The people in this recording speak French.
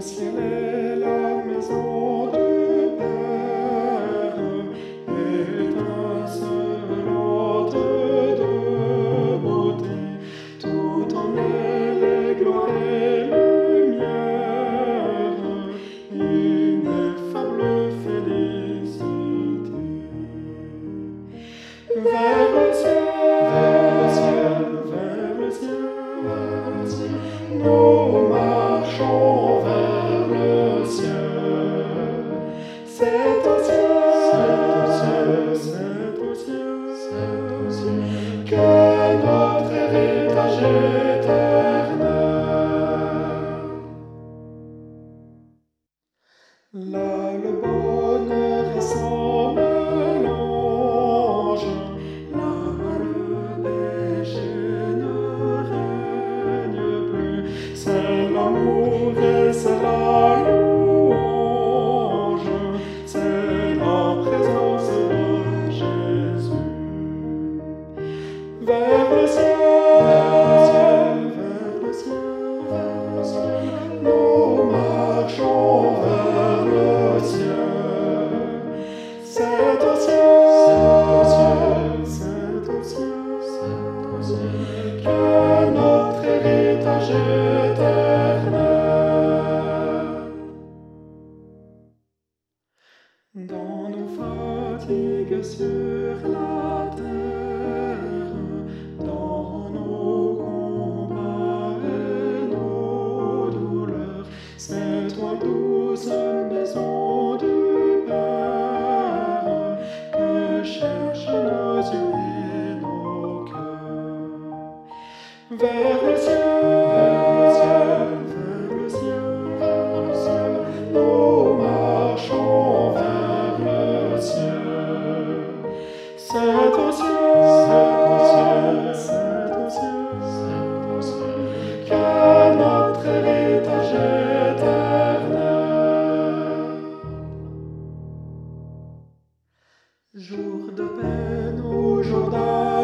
Jerusalem. Jerusalem. Dans nos fatigues sur la terre, dans nos combats et nos douleurs, c'est toi douce maison du Père que cherchent nos yeux et nos cœurs. Vers le ciel. Jus, mon Dieu, mon Dieu, mon Dieu, mon Dieu, car notre héritage éternel, jour de paix, aujourd'hui.